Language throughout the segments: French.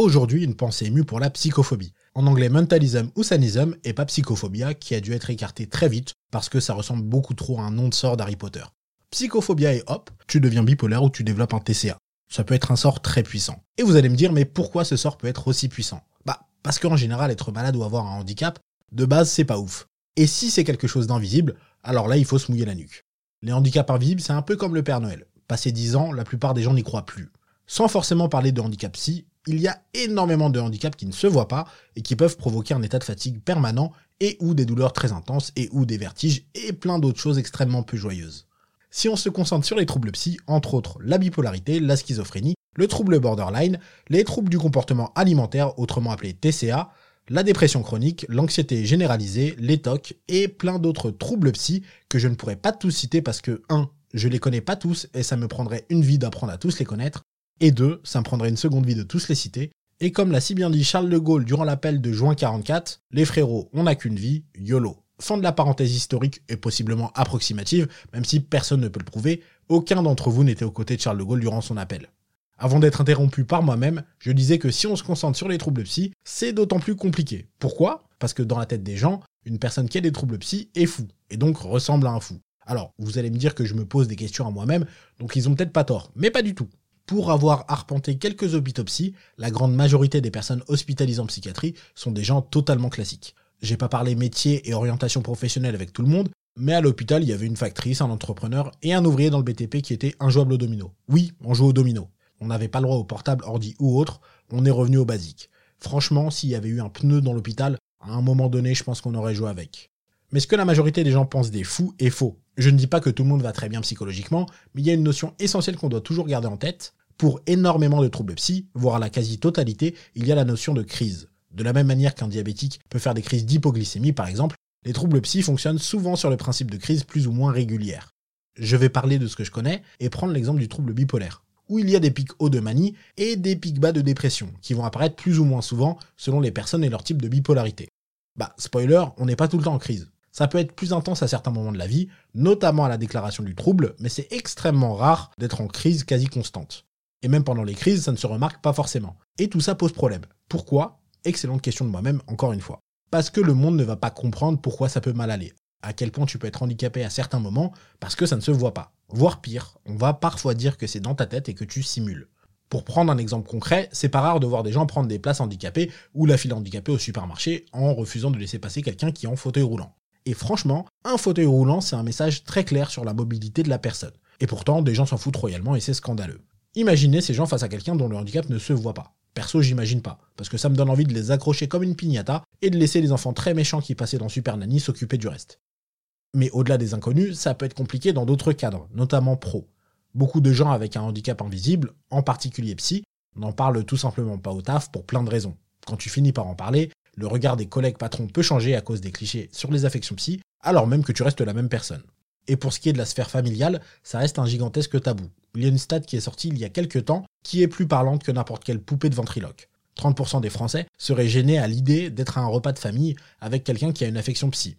aujourd'hui une pensée émue pour la psychophobie. En anglais mentalism ou sanism et pas psychophobia qui a dû être écarté très vite parce que ça ressemble beaucoup trop à un nom de sort d'Harry Potter. Psychophobia et hop, tu deviens bipolaire ou tu développes un TCA. Ça peut être un sort très puissant. Et vous allez me dire mais pourquoi ce sort peut être aussi puissant? Bah parce qu'en général être malade ou avoir un handicap, de base c'est pas ouf. Et si c'est quelque chose d'invisible, alors là il faut se mouiller la nuque. Les handicaps invisibles c'est un peu comme le Père Noël. Passé 10 ans, la plupart des gens n'y croient plus. Sans forcément parler de handicap psy, il y a énormément de handicaps qui ne se voient pas et qui peuvent provoquer un état de fatigue permanent et ou des douleurs très intenses et ou des vertiges et plein d'autres choses extrêmement peu joyeuses. Si on se concentre sur les troubles psy, entre autres la bipolarité, la schizophrénie, le trouble borderline, les troubles du comportement alimentaire, autrement appelés TCA, la dépression chronique, l'anxiété généralisée, les TOC et plein d'autres troubles psy que je ne pourrais pas tous citer parce que 1. Je les connais pas tous et ça me prendrait une vie d'apprendre à tous les connaître et deux, ça me prendrait une seconde vie de tous les citer. Et comme l'a si bien dit Charles de Gaulle durant l'appel de juin 44, les frérots, on n'a qu'une vie, YOLO. Fin de la parenthèse historique et possiblement approximative, même si personne ne peut le prouver, aucun d'entre vous n'était aux côtés de Charles de Gaulle durant son appel. Avant d'être interrompu par moi-même, je disais que si on se concentre sur les troubles psy, c'est d'autant plus compliqué. Pourquoi? Parce que dans la tête des gens, une personne qui a des troubles psy est fou, et donc ressemble à un fou. Alors, vous allez me dire que je me pose des questions à moi-même, donc ils ont peut-être pas tort, mais pas du tout. Pour avoir arpenté quelques hôpitopsies, la grande majorité des personnes hospitalisées en psychiatrie sont des gens totalement classiques. J'ai pas parlé métier et orientation professionnelle avec tout le monde, mais à l'hôpital, il y avait une factrice, un entrepreneur et un ouvrier dans le BTP qui était injouable au domino. Oui, on joue au domino. On n'avait pas le droit au portable, ordi ou autre, on est revenu au basique. Franchement, s'il y avait eu un pneu dans l'hôpital, à un moment donné, je pense qu'on aurait joué avec. Mais ce que la majorité des gens pensent des fous est faux. Je ne dis pas que tout le monde va très bien psychologiquement, mais il y a une notion essentielle qu'on doit toujours garder en tête, pour énormément de troubles psy, voire la quasi-totalité, il y a la notion de crise. De la même manière qu'un diabétique peut faire des crises d'hypoglycémie par exemple, les troubles psy fonctionnent souvent sur le principe de crise plus ou moins régulière. Je vais parler de ce que je connais et prendre l'exemple du trouble bipolaire, où il y a des pics hauts de manie et des pics bas de dépression, qui vont apparaître plus ou moins souvent selon les personnes et leur type de bipolarité. Bah, spoiler, on n'est pas tout le temps en crise. Ça peut être plus intense à certains moments de la vie, notamment à la déclaration du trouble, mais c'est extrêmement rare d'être en crise quasi constante. Et même pendant les crises, ça ne se remarque pas forcément. Et tout ça pose problème. Pourquoi? Excellente question de moi-même, encore une fois. Parce que le monde ne va pas comprendre pourquoi ça peut mal aller. À quel point tu peux être handicapé à certains moments parce que ça ne se voit pas. Voire pire, on va parfois dire que c'est dans ta tête et que tu simules. Pour prendre un exemple concret, c'est pas rare de voir des gens prendre des places handicapées ou la file handicapée au supermarché en refusant de laisser passer quelqu'un qui est en fauteuil roulant. Et franchement, un fauteuil roulant, c'est un message très clair sur la mobilité de la personne. Et pourtant, des gens s'en foutent royalement et c'est scandaleux. Imaginez ces gens face à quelqu'un dont le handicap ne se voit pas. Perso, j'imagine pas, parce que ça me donne envie de les accrocher comme une piñata et de laisser les enfants très méchants qui passaient dans Super Nanny s'occuper du reste. Mais au-delà des inconnus, ça peut être compliqué dans d'autres cadres, notamment pro. Beaucoup de gens avec un handicap invisible, en particulier psy, n'en parlent tout simplement pas au taf pour plein de raisons. Quand tu finis par en parler, le regard des collègues patrons peut changer à cause des clichés sur les affections psy, alors même que tu restes la même personne. Et pour ce qui est de la sphère familiale, ça reste un gigantesque tabou. Il y a une stat qui est sortie il y a quelques temps qui est plus parlante que n'importe quelle poupée de ventriloque. 30% des Français seraient gênés à l'idée d'être à un repas de famille avec quelqu'un qui a une affection psy.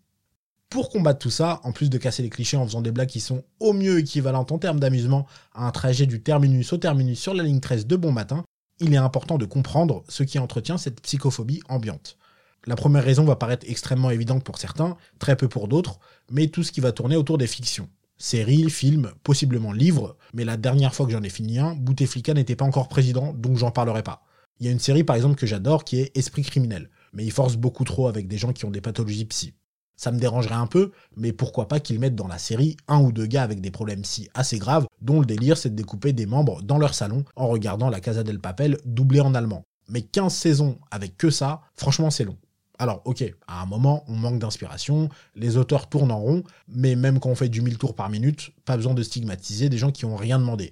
Pour combattre tout ça, en plus de casser les clichés en faisant des blagues qui sont au mieux équivalentes en termes d'amusement à un trajet du terminus au terminus sur la ligne 13 de bon matin, il est important de comprendre ce qui entretient cette psychophobie ambiante. La première raison va paraître extrêmement évidente pour certains, très peu pour d'autres, mais tout ce qui va tourner autour des fictions. Séries, films, possiblement livres, mais la dernière fois que j'en ai fini un, Bouteflika n'était pas encore président, donc j'en parlerai pas. Il y a une série par exemple que j'adore qui est Esprit criminel, mais il force beaucoup trop avec des gens qui ont des pathologies psy. Ça me dérangerait un peu, mais pourquoi pas qu'ils mettent dans la série un ou deux gars avec des problèmes psy assez graves, dont le délire c'est de découper des membres dans leur salon en regardant la Casa del Papel doublée en allemand. Mais 15 saisons avec que ça, franchement c'est long. Alors, ok, à un moment, on manque d'inspiration, les auteurs tournent en rond, mais même quand on fait du 1000 tours par minute, pas besoin de stigmatiser des gens qui ont rien demandé.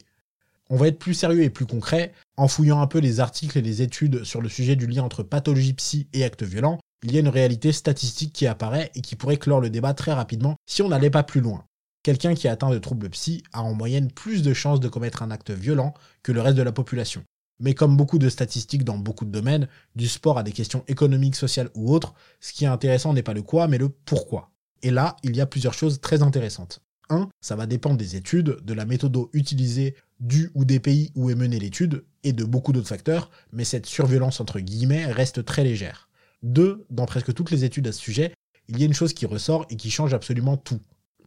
On va être plus sérieux et plus concret, en fouillant un peu les articles et les études sur le sujet du lien entre pathologie psy et actes violents, il y a une réalité statistique qui apparaît et qui pourrait clore le débat très rapidement si on n'allait pas plus loin. Quelqu'un qui est atteint de troubles psy a en moyenne plus de chances de commettre un acte violent que le reste de la population. Mais comme beaucoup de statistiques dans beaucoup de domaines, du sport à des questions économiques, sociales ou autres, ce qui est intéressant n'est pas le quoi, mais le pourquoi. Et là, il y a plusieurs choses très intéressantes. 1, ça va dépendre des études, de la méthode utilisée, du ou des pays où est menée l'étude, et de beaucoup d'autres facteurs, mais cette surviolence entre guillemets reste très légère. 2. Dans presque toutes les études à ce sujet, il y a une chose qui ressort et qui change absolument tout.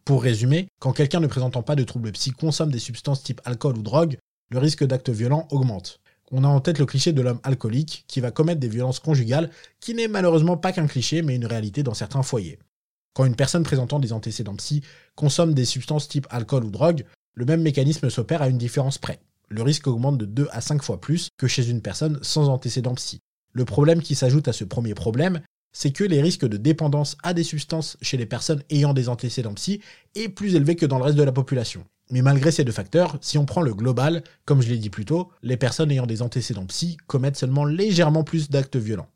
Pour résumer, quand quelqu'un ne présentant pas de troubles psy consomme des substances type alcool ou drogue, le risque d'actes violents augmente. On a en tête le cliché de l'homme alcoolique qui va commettre des violences conjugales, qui n'est malheureusement pas qu'un cliché mais une réalité dans certains foyers. Quand une personne présentant des antécédents psy consomme des substances type alcool ou drogue, le même mécanisme s'opère à une différence près. Le risque augmente de 2 à 5 fois plus que chez une personne sans antécédents psy. Le problème qui s'ajoute à ce premier problème, c'est que les risques de dépendance à des substances chez les personnes ayant des antécédents psy est plus élevé que dans le reste de la population. Mais malgré ces deux facteurs, si on prend le global, comme je l'ai dit plus tôt, les personnes ayant des antécédents psy commettent seulement légèrement plus d'actes violents.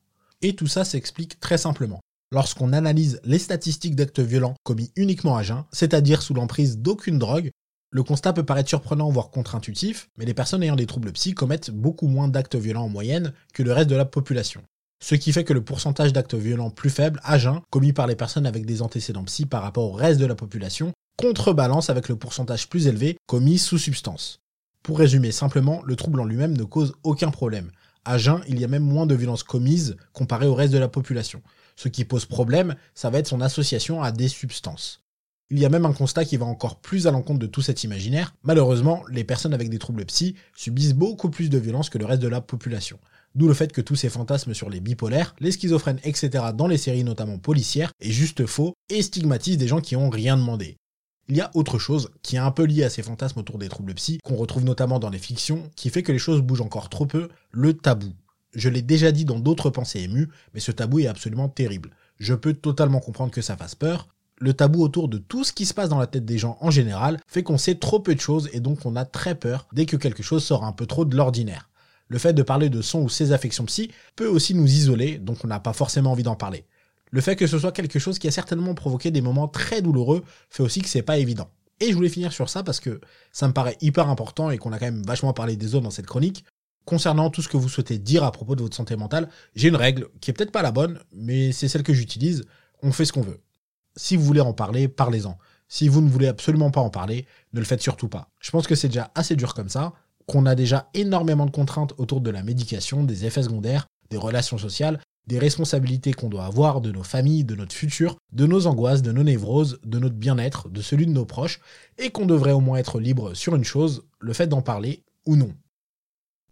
Et tout ça s'explique très simplement. Lorsqu'on analyse les statistiques d'actes violents commis uniquement à jeun, c'est-à-dire sous l'emprise d'aucune drogue, le constat peut paraître surprenant voire contre-intuitif, mais les personnes ayant des troubles psy commettent beaucoup moins d'actes violents en moyenne que le reste de la population. Ce qui fait que le pourcentage d'actes violents plus faible à jeun commis par les personnes avec des antécédents psy par rapport au reste de la population contrebalance avec le pourcentage plus élevé commis sous substance. Pour résumer simplement, le trouble en lui-même ne cause aucun problème. À jeun, il y a même moins de violences commises comparé au reste de la population. Ce qui pose problème, ça va être son association à des substances. Il y a même un constat qui va encore plus à l'encontre de tout cet imaginaire. Malheureusement, les personnes avec des troubles psy subissent beaucoup plus de violence que le reste de la population. D'où le fait que tous ces fantasmes sur les bipolaires, les schizophrènes, etc. dans les séries notamment policières est juste faux et stigmatisent des gens qui ont rien demandé. Il y a autre chose qui est un peu lié à ces fantasmes autour des troubles psy, qu'on retrouve notamment dans les fictions, qui fait que les choses bougent encore trop peu, le tabou. Je l'ai déjà dit dans d'autres pensées émues, mais ce tabou est absolument terrible. Je peux totalement comprendre que ça fasse peur. Le tabou autour de tout ce qui se passe dans la tête des gens en général fait qu'on sait trop peu de choses et donc on a très peur dès que quelque chose sort un peu trop de l'ordinaire. Le fait de parler de son ou ses affections psy peut aussi nous isoler, donc on n'a pas forcément envie d'en parler. Le fait que ce soit quelque chose qui a certainement provoqué des moments très douloureux fait aussi que c'est pas évident. Et je voulais finir sur ça parce que ça me paraît hyper important et qu'on a quand même vachement parlé des autres dans cette chronique. Concernant tout ce que vous souhaitez dire à propos de votre santé mentale, j'ai une règle qui est peut-être pas la bonne, mais c'est celle que j'utilise. On fait ce qu'on veut. Si vous voulez en parler, parlez-en. Si vous ne voulez absolument pas en parler, ne le faites surtout pas. Je pense que c'est déjà assez dur comme ça, qu'on a déjà énormément de contraintes autour de la médication, des effets secondaires, des relations sociales, des responsabilités qu'on doit avoir de nos familles, de notre futur, de nos angoisses, de nos névroses, de notre bien-être, de celui de nos proches, et qu'on devrait au moins être libre sur une chose, le fait d'en parler ou non.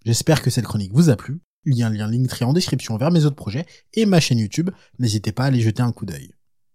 J'espère que cette chronique vous a plu. Il y a un lien Linktree en description vers mes autres projets et ma chaîne YouTube. N'hésitez pas à aller jeter un coup d'œil.